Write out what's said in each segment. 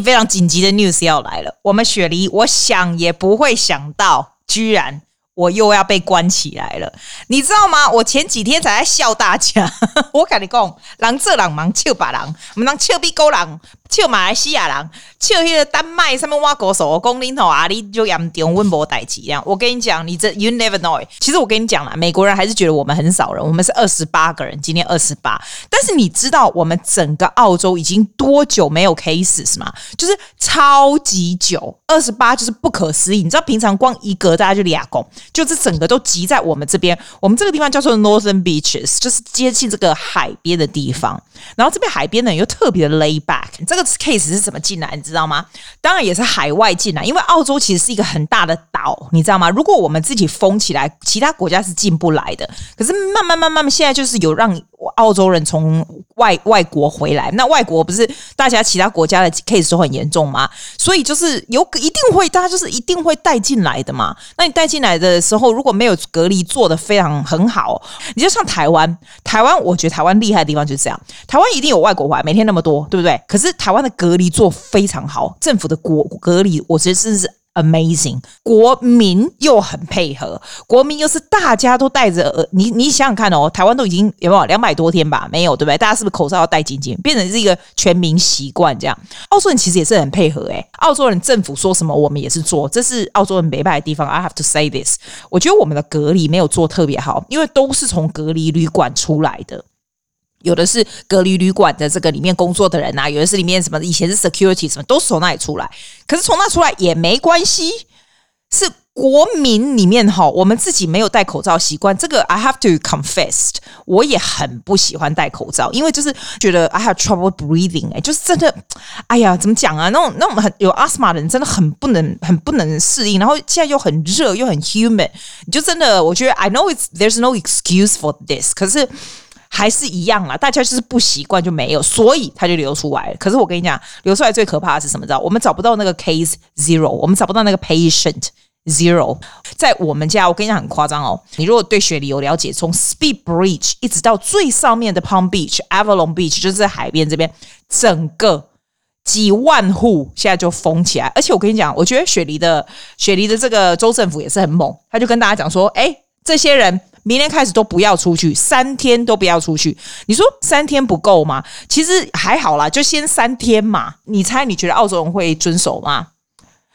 非常紧急的 news 要来了，我们雪梨，我想也不会想到，居然。我又要被关起来了，你知道吗？我前几天才在笑大家，我跟你讲，狼这狼忙笑把狼，我们狼笑比狗狼，笑马来西亚人，笑那个丹麦上面挖狗手，我讲你头啊，你就严重温博代志这样。我跟你讲，你这 you never know。其实我跟你讲啦，美国人还是觉得我们很少人，我们是二十八个人，今天二十八。但是你知道我们整个澳洲已经多久没有 cases 吗？就是超级久，二十八就是不可思议。你知道平常光一个大家就俩公。就是整个都集在我们这边，我们这个地方叫做 Northern Beaches，就是接近这个海边的地方。然后这边海边呢又特别的 lay back。这这个 case 是怎么进来，你知道吗？当然也是海外进来，因为澳洲其实是一个很大的岛，你知道吗？如果我们自己封起来，其他国家是进不来的。可是慢慢慢慢，现在就是有让澳洲人从外外国回来，那外国不是大家其他国家的 case 都很严重吗？所以就是有一定会，大家就是一定会带进来的嘛。那你带进来的时候，如果没有隔离做得非常很好，你就像台湾，台湾我觉得台湾厉害的地方就是这样，台湾一定有外国回来，每天那么多，对不对？可是台湾的隔离做非常好，政府的国隔离，我觉得真是。Amazing，国民又很配合，国民又是大家都戴着，你你想想看哦，台湾都已经有没有两百多天吧？没有对不对？大家是不是口罩要戴紧紧，变成是一个全民习惯这样？澳洲人其实也是很配合诶、澳洲人政府说什么我们也是做，这是澳洲人没败的地方。I have to say this，我觉得我们的隔离没有做特别好，因为都是从隔离旅馆出来的。有的是隔离旅馆的这个里面工作的人啊，有的是里面什么以前是 security 什么，都是从那里出来。可是从那出来也没关系，是国民里面哈，我们自己没有戴口罩习惯。这个 I have to confess，我也很不喜欢戴口罩，因为就是觉得 I have trouble breathing，哎，就是真的，哎呀，怎么讲啊？那种那种很有 asthma 的人真的很不能很不能适应，然后现在又很热又很 humid，你就真的我觉得 I know it's there's no excuse for this，可是。还是一样啦，大家就是不习惯就没有，所以它就流出来了。可是我跟你讲，流出来最可怕的是什么？知道？我们找不到那个 case zero，我们找不到那个 patient zero。在我们家，我跟你讲很夸张哦。你如果对雪梨有了解，从 Speed Bridge 一直到最上面的 Palm Beach、Avalon Beach，就是在海边这边，整个几万户现在就封起来。而且我跟你讲，我觉得雪梨的雪梨的这个州政府也是很猛，他就跟大家讲说：“哎，这些人。”明天开始都不要出去，三天都不要出去。你说三天不够吗？其实还好啦，就先三天嘛。你猜你觉得澳洲人会遵守吗？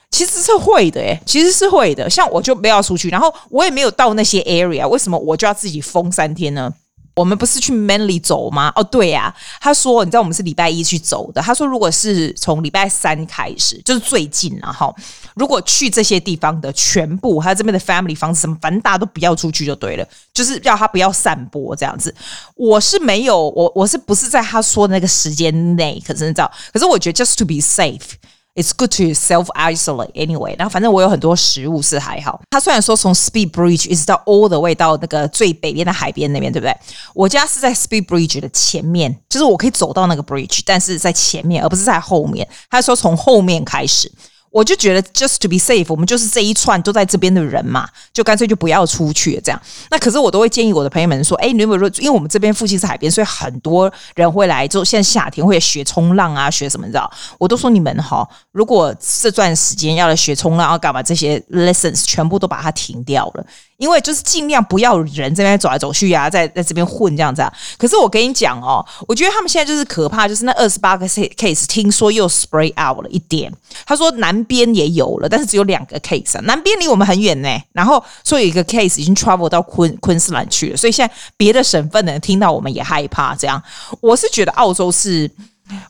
其实是会的，诶，其实是会的。像我就不要出去，然后我也没有到那些 area，为什么我就要自己封三天呢？我们不是去 Manly 走吗？哦，对呀、他说，你知道我们是礼拜一去走的。他说，如果是从礼拜三开始，就是最近了哈。如果去这些地方的全部，还有这边的 family 房子什么，反正大家都不要出去就对了，就是要他不要散播这样子。我是没有，我我是不是在他说的那个时间内？可是你知道，可是我觉得 just to be safe。It's good to self isolate anyway。然后反正我有很多食物是还好。他虽然说从 Speed Bridge 一直到 all the way 到那个最北边的海边那边，对不对？我家是在 Speed Bridge 的前面，就是我可以走到那个 bridge，但是在前面，而不是在后面。他说从后面开始。我就觉得，just to be safe，我们就是这一串都在这边的人嘛，就干脆就不要出去这样。那可是我都会建议我的朋友们说，哎，你如果说，因为我们这边附近是海边，所以很多人会来。就现在夏天会学冲浪啊，学什么你知道？我都说你们哈，如果这段时间要来学冲浪啊干嘛，这些 lessons 全部都把它停掉了。因为就是尽量不要人这边走来走去呀、在在这边混这样子啊。可是我跟你讲哦，我觉得他们现在就是可怕，就是那二十八个 case，听说又 spray out 了一点。他说南边也有了，但是只有两个 case。南边离我们很远呢，然后说有一个 case 已经 travel 到昆昆士兰去了，所以现在别的省份的人听到我们也害怕。这样，我是觉得澳洲是。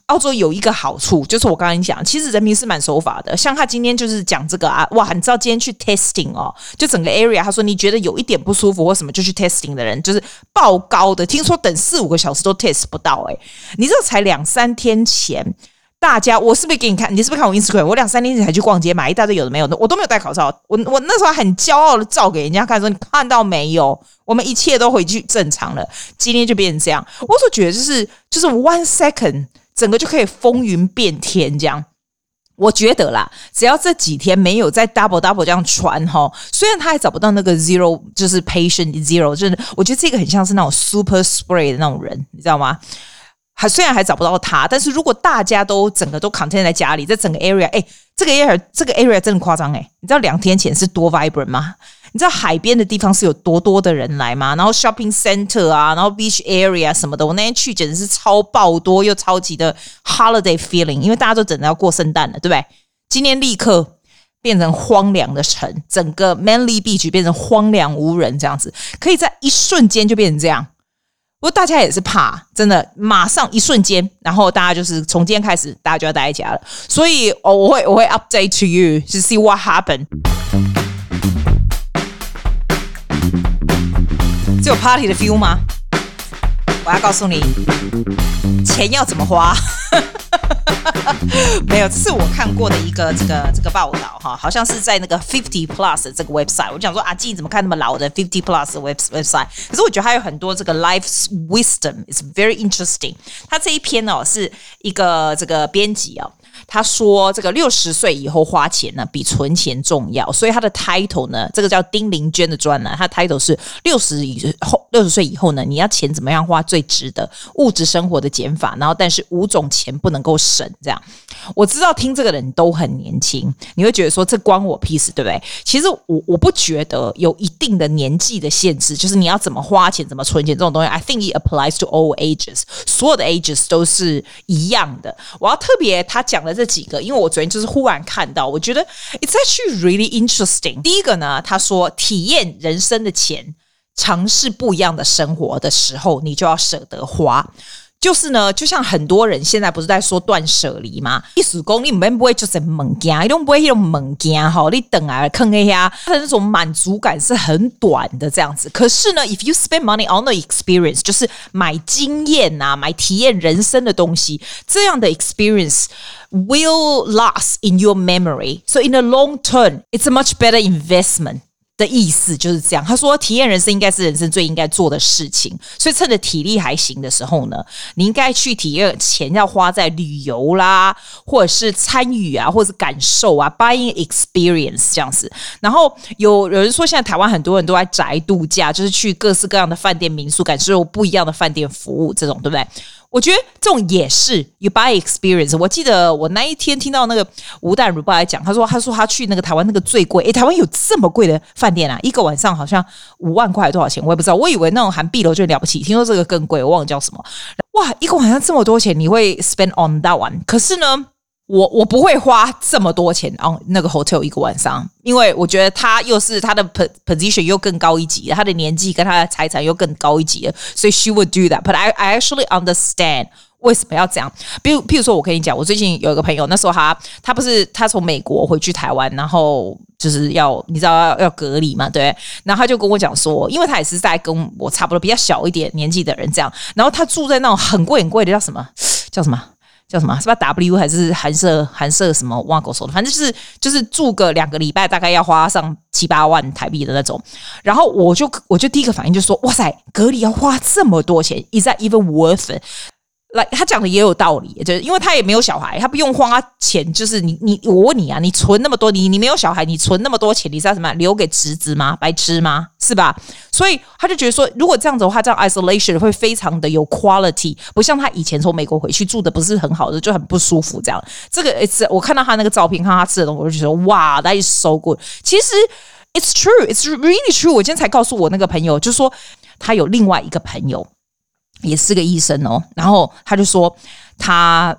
澳洲有一个好处，就是我刚刚讲，其实人民是蛮守法的。像他今天就是讲这个啊，哇，你知道今天去 testing 哦，就整个 area，他说你觉得有一点不舒服或什么，就去 testing 的人就是爆高的，听说等四五个小时都 test 不到。诶，你这才两三天前，大家我是不是给你看？你是不是看我 Instagram？我两三天前才去逛街买一大堆有的没有的，我都没有戴口罩。我我那时候很骄傲的照给人家看，说你看到没有？我们一切都回去正常了。今天就变成这样，我所觉得就是就是 one second。整个就可以风云变天这样，我觉得啦，只要这几天没有再 double double 这样传哈，虽然他还找不到那个 zero，就是 patient zero，就是我觉得这个很像是那种 super spray 的那种人，你知道吗？还虽然还找不到他，但是如果大家都整个都 contain 在家里，在整个 area，哎，这个 area 这个 area 真的夸张哎！你知道两天前是多 vibrant 吗？你知道海边的地方是有多多的人来吗？然后 shopping center 啊，然后 beach area 什么的，我那天去简直是超爆多又超级的 holiday feeling，因为大家都等着要过圣诞了，对不对？今天立刻变成荒凉的城，整个 Manly Beach 变成荒凉无人这样子，可以在一瞬间就变成这样。不过大家也是怕，真的，马上一瞬间，然后大家就是从今天开始，大家就要待在家了。所以，哦，我会我会 update to you to see what happened。这有 party 的 feel 吗？我要告诉你，钱要怎么花。没有，这是我看过的一个这个这个报道哈，好像是在那个 Fifty Plus 这个 website。我就想说啊，静怎么看那么老的 Fifty Plus web website？可是我觉得它有很多这个 Life's wisdom，is very interesting。它这一篇哦，是一个这个编辑哦。他说：“这个六十岁以后花钱呢，比存钱重要。所以他的 title 呢，这个叫丁玲娟的专栏，他 title 是六十以后，六十岁以后呢，你要钱怎么样花最值得？物质生活的减法。然后，但是五种钱不能够省。这样，我知道听这个人都很年轻，你会觉得说这关我屁事，对不对？其实我我不觉得有一定的年纪的限制，就是你要怎么花钱，怎么存钱这种东西。I think it applies to all ages，所有的 ages 都是一样的。我要特别他讲了。”这几个，因为我昨天就是忽然看到，我觉得 it's actually really interesting。第一个呢，他说体验人生的钱，尝试不一样的生活的时候，你就要舍得花。就是呢，就像很多人现在不是在说断舍离吗？一时功你们不会就是猛加，你都不会用猛加哈，你等啊坑一下，他的那种满足感是很短的这样子。可是呢，if you spend money on the experience，就是买经验啊，买体验人生的东西，这样的 experience will last in your memory. So in the long term, it's a much better investment. 的意思就是这样。他说，体验人生应该是人生最应该做的事情。所以，趁着体力还行的时候呢，你应该去体验。钱要花在旅游啦，或者是参与啊，或者是感受啊，buying experience 这样子。然后有有人说，现在台湾很多人都在宅度假，就是去各式各样的饭店、民宿，感受不一样的饭店服务，这种对不对？我觉得这种也是 you buy experience。我记得我那一天听到那个吴淡如爸来讲，他说他说他去那个台湾那个最贵，诶，台湾有这么贵的饭店啊？一个晚上好像五万块多少钱？我也不知道。我以为那种含碧楼就了不起，听说这个更贵，我忘了叫什么。哇，一个晚上这么多钱，你会 spend on that one？可是呢？我我不会花这么多钱哦，那个 hotel 一个晚上，因为我觉得他又是他的 position 又更高一级，他的年纪跟他的财产又更高一级，所以 she would do that。But I I actually understand 为什么要这样。比如，譬如说，我跟你讲，我最近有一个朋友，那时候他他不是他从美国回去台湾，然后就是要你知道要要隔离嘛，对。然后他就跟我讲说，因为他也是在跟我差不多比较小一点年纪的人这样，然后他住在那种很贵很贵的叫什么叫什么？叫什么？是吧？W 还是韩社韩社什么？挖狗手的，反正就是就是住个两个礼拜，大概要花上七八万台币的那种。然后我就我就第一个反应就说，哇塞，隔离要花这么多钱，Is that even worth it？来，他讲的也有道理，就是因为他也没有小孩，他不用花钱。就是你你我问你啊，你存那么多，你你没有小孩，你存那么多钱，你知道什么？留给侄子吗？白痴吗？是吧？所以他就觉得说，如果这样子的话，这样 isolation 会非常的有 quality，不像他以前从美国回去住的不是很好的，就很不舒服。这样，这个 it's 我看到他那个照片，看他吃的东西，我就觉得哇，that is so good。其实 it's true，it's really true。我今天才告诉我那个朋友，就说他有另外一个朋友。也是个医生哦，然后他就说他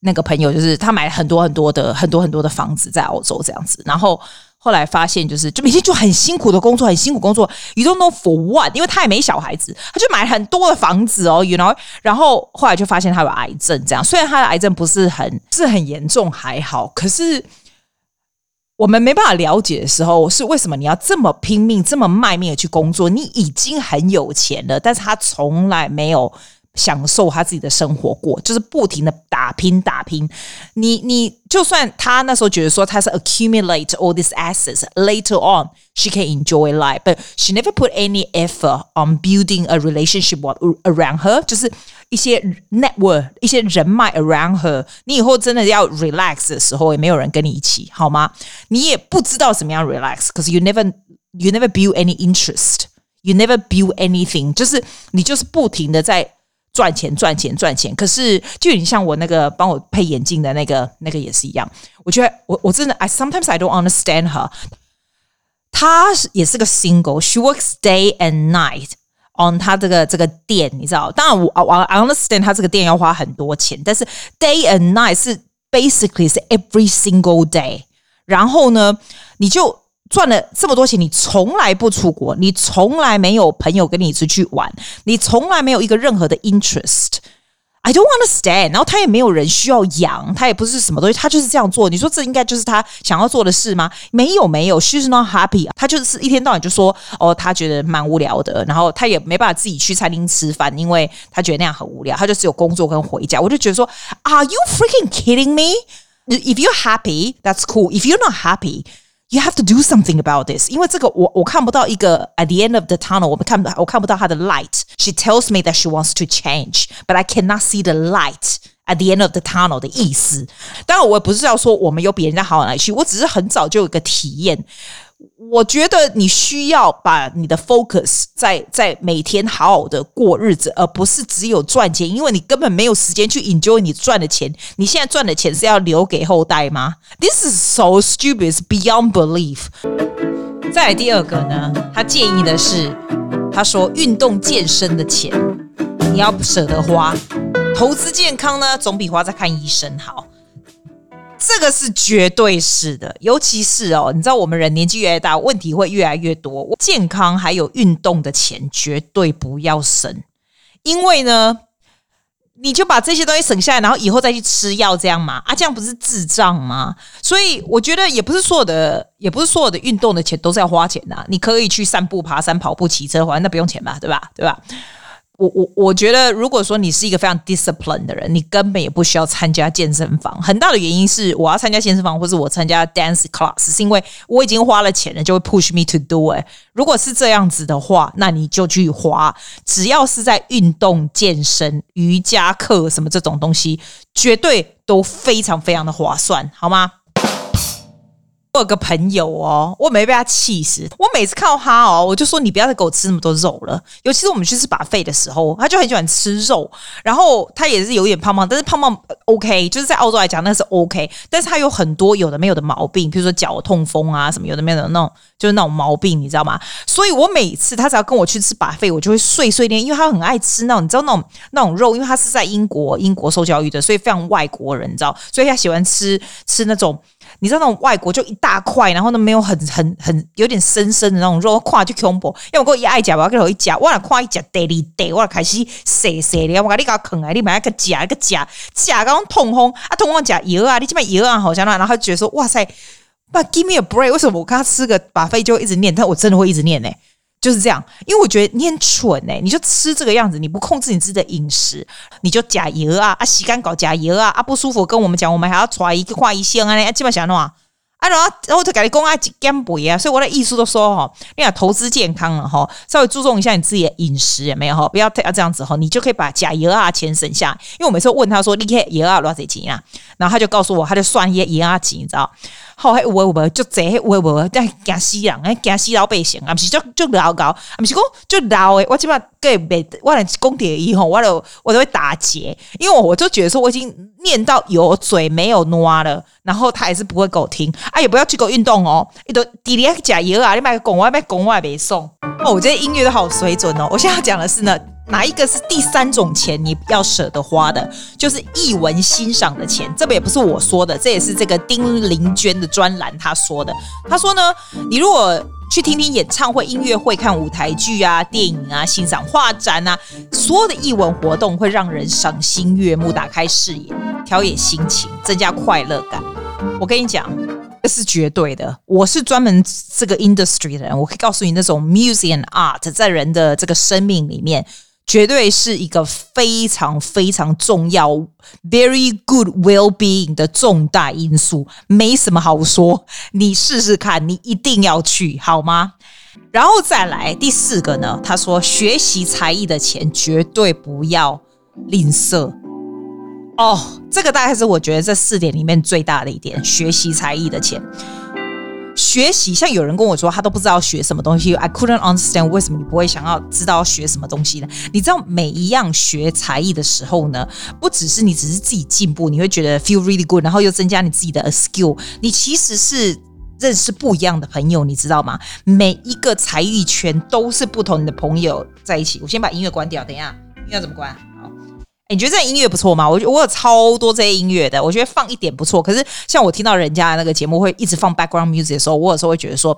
那个朋友就是他买了很多很多的很多很多的房子在澳洲这样子，然后后来发现就是就每天就很辛苦的工作，很辛苦工作，you don't know for what，因为他也没小孩子，他就买很多的房子哦，you know，然后后来就发现他有癌症，这样虽然他的癌症不是很是很严重还好，可是。我们没办法了解的时候，是为什么你要这么拼命、这么卖命的去工作？你已经很有钱了，但是他从来没有享受他自己的生活过，就是不停的打拼、打拼。你你就算他那时候觉得说他是 accumulate all these assets later on she can enjoy life, but she never put any effort on building a relationship around her，就是。一些 network，一些人脉 around her，你以后真的要 relax 的时候，也没有人跟你一起，好吗？你也不知道怎么样 relax，可是 you never you never build any interest，you never build anything，就是你就是不停的在 赚钱赚钱赚钱。可是就有点像我那个帮我配眼镜的那个那个也是一样。我觉得我我真的，I sometimes I don't understand her。她也是个 single，she works day and night On 他这个这个店，你知道？当然我我 I understand 他这个店要花很多钱，但是 day and night 是 basically 是 every single day。然后呢，你就。赚了这么多钱，你从来不出国，你从来没有朋友跟你出去玩，你从来没有一个任何的 interest。I don't understand。然后他也没有人需要养，他也不是什么东西，他就是这样做。你说这应该就是他想要做的事吗？没有，没有，she's not happy。他就是一天到晚就说，哦，他觉得蛮无聊的，然后他也没办法自己去餐厅吃饭，因为他觉得那样很无聊，他就只有工作跟回家。我就觉得说，Are you freaking kidding me? If you're happy, that's cool. If you're not happy, You have to do something about this，因为这个我我看不到一个 at the end of the tunnel，我们看不到我看不到它的 light。She tells me that she wants to change，but I cannot see the light at the end of the tunnel 的意思。当然，我也不是要说我们有比人家好哪里去，我只是很早就有一个体验。 我觉得你需要把你的 focus 在在每天好好的过日子，而不是只有赚钱，因为你根本没有时间去 enjoy 你赚的钱。你现在赚的钱是要留给后代吗？This is so stupid, is beyond belief。再来第二个呢，他建议的是，他说运动健身的钱你要舍得花，投资健康呢总比花在看医生好。这个是绝对是的，尤其是哦，你知道我们人年纪越来越大，问题会越来越多。健康还有运动的钱绝对不要省，因为呢，你就把这些东西省下来，然后以后再去吃药，这样嘛？啊，这样不是智障吗？所以我觉得也不是所有的，也不是所有的运动的钱都是要花钱的。你可以去散步、爬山、跑步、骑车，反正那不用钱吧？对吧？对吧？我我我觉得，如果说你是一个非常 disciplined 的人，你根本也不需要参加健身房。很大的原因是，我要参加健身房，或是我参加 dance class，是因为我已经花了钱了，就会 push me to do it。如果是这样子的话，那你就去花。只要是在运动、健身、瑜伽课什么这种东西，绝对都非常非常的划算，好吗？我有个朋友哦，我没被他气死。我每次看到他哦，我就说，你不要再给我吃那么多肉了。尤其是我们去吃把肺的时候，他就很喜欢吃肉。然后他也是有点胖胖，但是胖胖 OK，就是在澳洲来讲那是 OK。但是他有很多有的没有的毛病，比如说脚痛风啊什么有的没有的那种，就是那种毛病，你知道吗？所以我每次他只要跟我去吃把肺我就会碎碎念，因为他很爱吃那种，你知道那种那种肉，因为他是在英国英国受教育的，所以非常外国人，你知道，所以他喜欢吃吃那种。你知道那种外国就一大块，然后呢没有很很很有点深深的那种肉，跨就恐怖。因为我给我一爱夹，我要给我一夹，我来跨一夹，daily day，我开始塞塞的，我讲你搞啃啊，你买一个夹一个夹夹刚痛风啊，痛风夹油啊，你这边油啊好像那，然后就觉得说哇塞那 give me a break，为什么我跟他吃个把飞就一直念，但我真的会一直念呢、就是这样，因为我觉得你很蠢哎、你就吃这个样子，你不控制你自己的饮食，你就假油啊啊，洗干搞假油啊啊，不舒服跟我们讲，我们还要抓一个挂一线啊，基本上弄啊，啊然后然后就跟你讲啊，减肥啊，所以我的意思都说哈，你要投资健康了哈，稍微注重一下你自己的饮食有没有哈，不要要这样子哈，你就可以把加油啊钱省下，因为我每次问他说你看油啊多少钱啊，然后他就告诉我，他就算一些油啊钱，你知道。好，还有无无就这，有无在惊死人，哎，惊死老百姓啊！不是就就老高，啊，不是讲就老诶。我起码个别，我来讲点以后，我都我都会打结，因为我就觉得说我已经念到有嘴没有挪了，然后他还是不会给我听。啊，也不要去搞运动哦，你都弟弟还加油啊！你买个拱外卖拱外没送哦，我觉得音乐都好水准哦。我现在要讲的是呢。哪一个是第三种钱你要舍得花的？就是艺文欣赏的钱。这个也不是我说的，这也是这个丁玲娟的专栏他说的。他说呢，你如果去听听演唱会、音乐会、看舞台剧啊、电影啊、欣赏画展啊，所有的艺文活动会让人赏心悦目、打开视野、调冶心情、增加快乐感。我跟你讲，这是绝对的。我是专门这个 industry 的人，我可以告诉你，那种 music and art 在人的这个生命里面。绝对是一个非常非常重要，very good well-being 的重大因素，没什么好说。你试试看，你一定要去，好吗？然后再来第四个呢？他说，学习才艺的钱绝对不要吝啬。哦，这个大概是我觉得这四点里面最大的一点，学习才艺的钱。学习，像有人跟我说，他都不知道学什么东西。I couldn't understand 为什么你不会想要知道学什么东西呢？你知道每一样学才艺的时候呢，不只是你只是自己进步，你会觉得 feel really good，然后又增加你自己的 skill。你其实是认识不一样的朋友，你知道吗？每一个才艺圈都是不同的朋友在一起。我先把音乐关掉，等一下，音乐怎么关？你觉得这音乐不错吗？我觉我有超多这些音乐的，我觉得放一点不错。可是像我听到人家那个节目会一直放 background music 的时候，我有时候会觉得说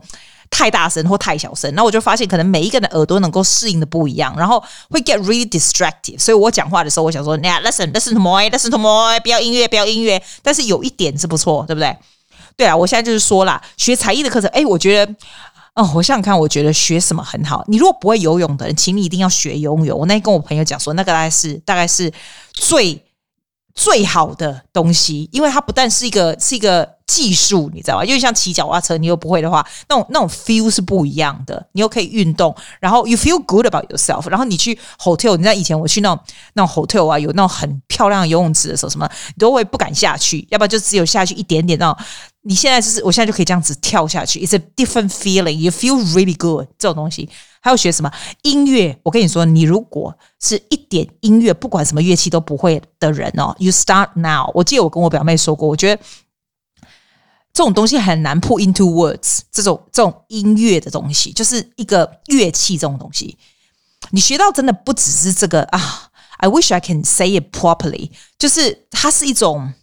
太大声或太小声。那我就发现可能每一个人的耳朵能够适应的不一样，然后会 get really distracted。所以我讲话的时候，我想说，yeah, listen, listen to more, listen to more，不要音乐，不要音乐。但是有一点是不错，对不对？对啊，我现在就是说啦，学才艺的课程，哎、我觉得。哦，我想想看，我觉得学什么很好。你如果不会游泳的人，请你一定要学游泳。我那天跟我朋友讲说，那个大概是大概是最最好的东西，因为它不但是一个是一个技术，你知道吧？因为像骑脚踏车，你又不会的话，那种那种 feel 是不一样的。你又可以运动，然后 you feel good about yourself。然后你去 hotel，你知道以前我去那种那种 hotel 啊，有那种很漂亮的游泳池的时候，什么你都会不敢下去，要不然就只有下去一点点那种。你现在就是，我现在就可以这样子跳下去。It's a different feeling. You feel really good. 这种东西还有学什么音乐？我跟你说，你如果是一点音乐，不管什么乐器都不会的人哦，You start now。我记得我跟我表妹说过，我觉得这种东西很难 put into words。这种这种音乐的东西，就是一个乐器这种东西，你学到真的不只是这个啊。I wish I can say it properly。就是它是一种。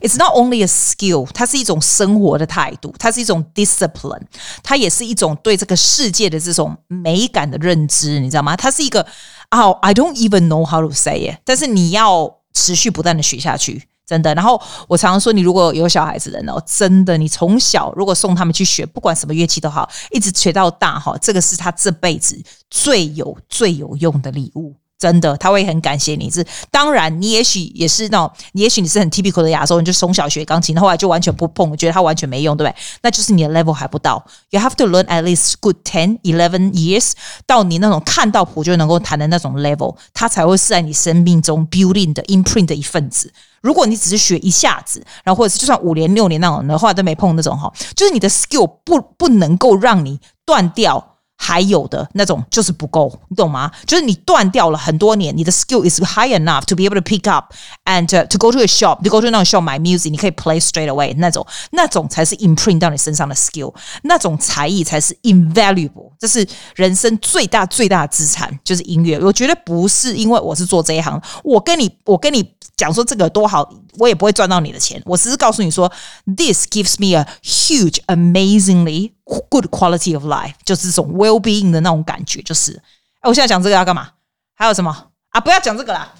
It's not only a skill，它是一种生活的态度，它是一种 discipline，它也是一种对这个世界的这种美感的认知，你知道吗？它是一个啊、，I don't even know how to say it，但是你要持续不断的学下去，真的。然后我常常说，你如果有小孩子的哦，真的，你从小如果送他们去学，不管什么乐器都好，一直学到大哈，这个是他这辈子最有最有用的礼物。真的，他会很感谢你。是当然，你也许也是那种，你也许你是很 typical 的亚洲人，就从小学钢琴，后来就完全不碰，觉得它完全没用，对不对？那就是你的 level 还不到。You have to learn at least good ten, eleven years 到你那种看到谱就能够弹的那种 level，它才会是在你生命中 building 的 imprint 的一份子。如果你只是学一下子，然后或者是就算五年六年那种的话都没碰那种哈，就是你的 skill 不不能够让你断掉。还有的那种就是不够，你懂吗？就是你断掉了很多年，你的 skill is high enough to be able to pick up and to, go to a shop，to go to 那种 shop 买 music，你可以 play straight away 那种，那种才是 imprint 到你身上的 skill，那种才艺才是 invaluable，这是人生最大最大的资产，就是音乐。我觉得不是因为我是做这一行，我跟你我跟你讲说这个多好，我也不会赚到你的钱，我只是告诉你说，this gives me a huge, amazingly Good quality of life 就是这种 well-being 的那种感觉，就是。哎，我现在讲这个要干嘛？还有什么啊？不要讲这个啦。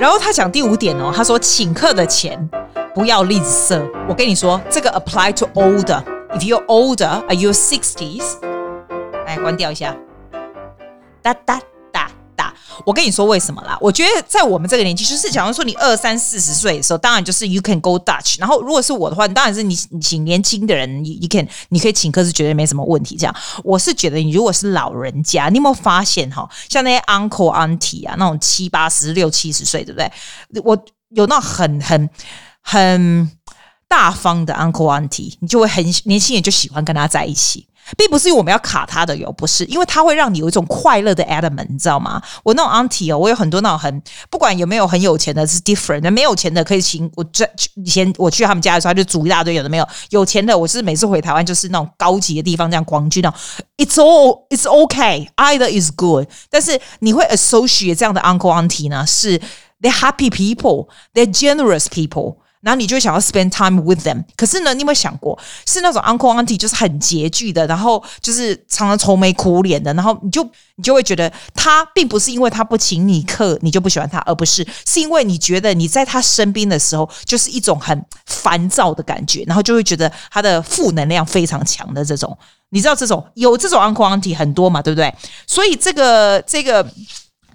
然后他讲第五点哦，他说请客的钱不要吝啬。我跟你说，这个 apply to older。If you're older, are you sixties？来关掉一下。哒哒。我跟你说为什么啦？我觉得在我们这个年纪，就是假如说你二三四十岁的时候，当然就是 you can go Dutch。然后如果是我的话，当然是你你请年轻的人，you can 你可以请客是绝对没什么问题。这样，我是觉得你如果是老人家，你有没有发现哈？像那些 uncle auntie 啊，那种七八十六七十岁，对不对？我有那很很很大方的 uncle auntie，你就会很年轻人就喜欢跟他在一起。并不是因为我们要卡他的哟，不是，因为它会让你有一种快乐的 element，你知道吗？我那种 auntie 哦，我有很多那种很不管有没有很有钱的，是 different 的，没有钱的可以请我这以前我去他们家的时候，他就煮一大堆，有的没有。有钱的，我是每次回台湾就是那种高级的地方这样光去那种，it's all it's okay，either is good。但是你会 associate 这样的 uncle auntie 呢？是 they're happy people，they're generous people。然后你就想要 spend time with them，可是呢，你有没有想过，是那种 uncle auntie 就是很拮据的，然后就是常常愁眉苦脸的，然后你就你就会觉得他并不是因为他不请你客你就不喜欢他，而不是是因为你觉得你在他身边的时候就是一种很烦躁的感觉，然后就会觉得他的负能量非常强的这种，你知道这种有这种 uncle auntie 很多嘛，对不对？所以这个这个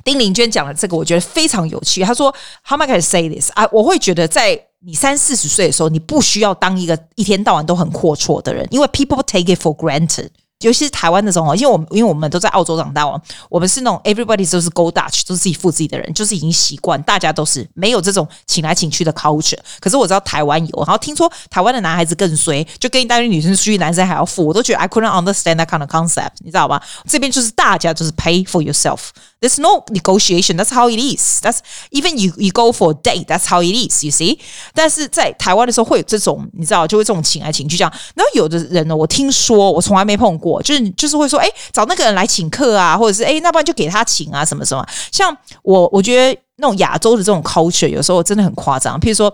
丁玲娟讲的这个，我觉得非常有趣。他说：“How am I going to say this？” 啊，我会觉得在。你三四十岁的时候，你不需要当一个一天到晚都很阔绰的人，因为 people take it for granted。尤其是台湾的时候，因为我们因为我们都在澳洲长大哦，我们是那种 everybody 都是 go Dutch，都是自己付自己的人，就是已经习惯，大家都是没有这种请来请去的 culture。可是我知道台湾有，然后听说台湾的男孩子更衰，就跟一大堆女生出去，男生还要付，我都觉得 I couldn't understand that kind of concept，你知道吗？这边就是大家就是 pay for yourself。There's no negotiation. That's how it is. That's even you you go for a date. That's how it is. You see. 但是在台湾的时候会有这种，你知道，就会这种请来请去这样。然后有的人呢，我听说我从来没碰过，就是就是会说，哎，找那个人来请客啊，或者是哎，那不然就给他请啊，什么什么。像我，我觉得那种亚洲的这种 culture 有时候真的很夸张。譬如说。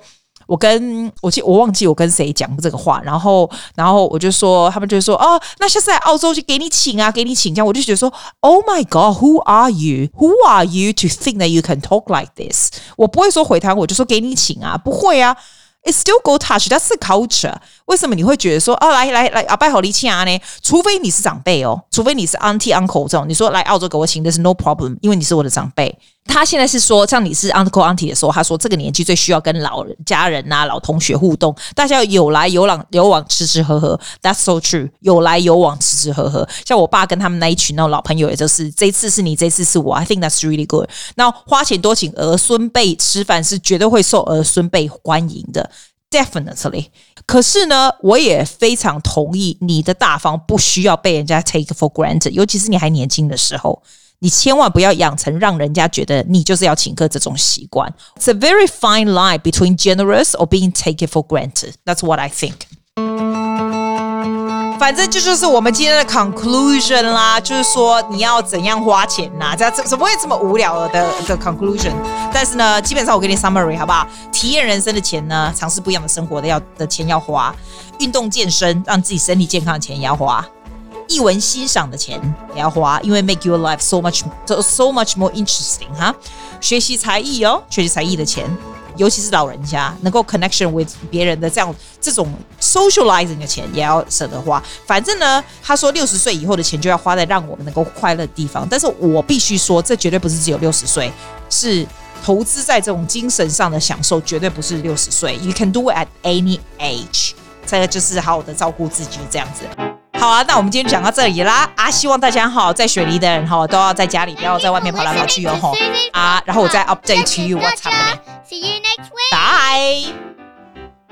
我跟我记我忘记我跟谁讲这个话，然后然后我就说，他们就说哦，那下次来澳洲就给你请啊，给你请这样，我就觉得说，Oh my God，Who are you？Who are you to think that you can talk like this？我不会说回台湾，我就说给你请啊，不会啊。It's still go touch，that's the culture。为什么你会觉得说啊，来来来，阿拜好离亲啊呢？除非你是长辈哦，除非你是 auntie uncle 这种，你说来澳洲给我请的是 no problem，因为你是我的长辈。他现在是说，像你是 uncle auntie 的时候，他说这个年纪最需要跟老人家人呐、啊、老同学互动，大家要有来有往有往吃吃喝喝。That's so true，有来有往吃吃喝喝。像我爸跟他们那一群那种老朋友，也就是这次是你，这次是我。I think that's really good。那花钱多请儿孙辈吃饭是绝对会受儿孙辈欢迎的，definitely。可是呢，我也非常同意你的大方不需要被人家 take for granted，尤其是你还年轻的时候。你千万不要养成让人家觉得你就是要请客这种习惯。It's a very fine line between generous or being taken for granted. That's what I think. 反正这就是我们今天的 conclusion 啦，就是说你要怎样花钱呐？这怎怎么会这么无聊的的 conclusion？但是呢，基本上我给你 summary 好不好？体验人生的钱呢，尝试不一样的生活的要的钱要花，运动健身让自己身体健康的钱也要花。艺文欣赏的钱也要花，因为 make your life so much so so much more interesting 哈。学习才艺哦，学习才艺的钱，尤其是老人家能够 connection with 别人的这样这种 socializing 的钱也要舍得花。反正呢，他说六十岁以后的钱就要花在让我们能够快乐的地方。但是我必须说，这绝对不是只有六十岁，是投资在这种精神上的享受，绝对不是六十岁。You can do it at any age。再来就是好好的照顾自己，这样子。好啊，那我们今天讲到这里啦啊！希望大家哈，在雪梨的人哈，都要在家里，不要在外面跑来跑去哦吼啊！然后我再 update to you what's happening。See you next week. Bye.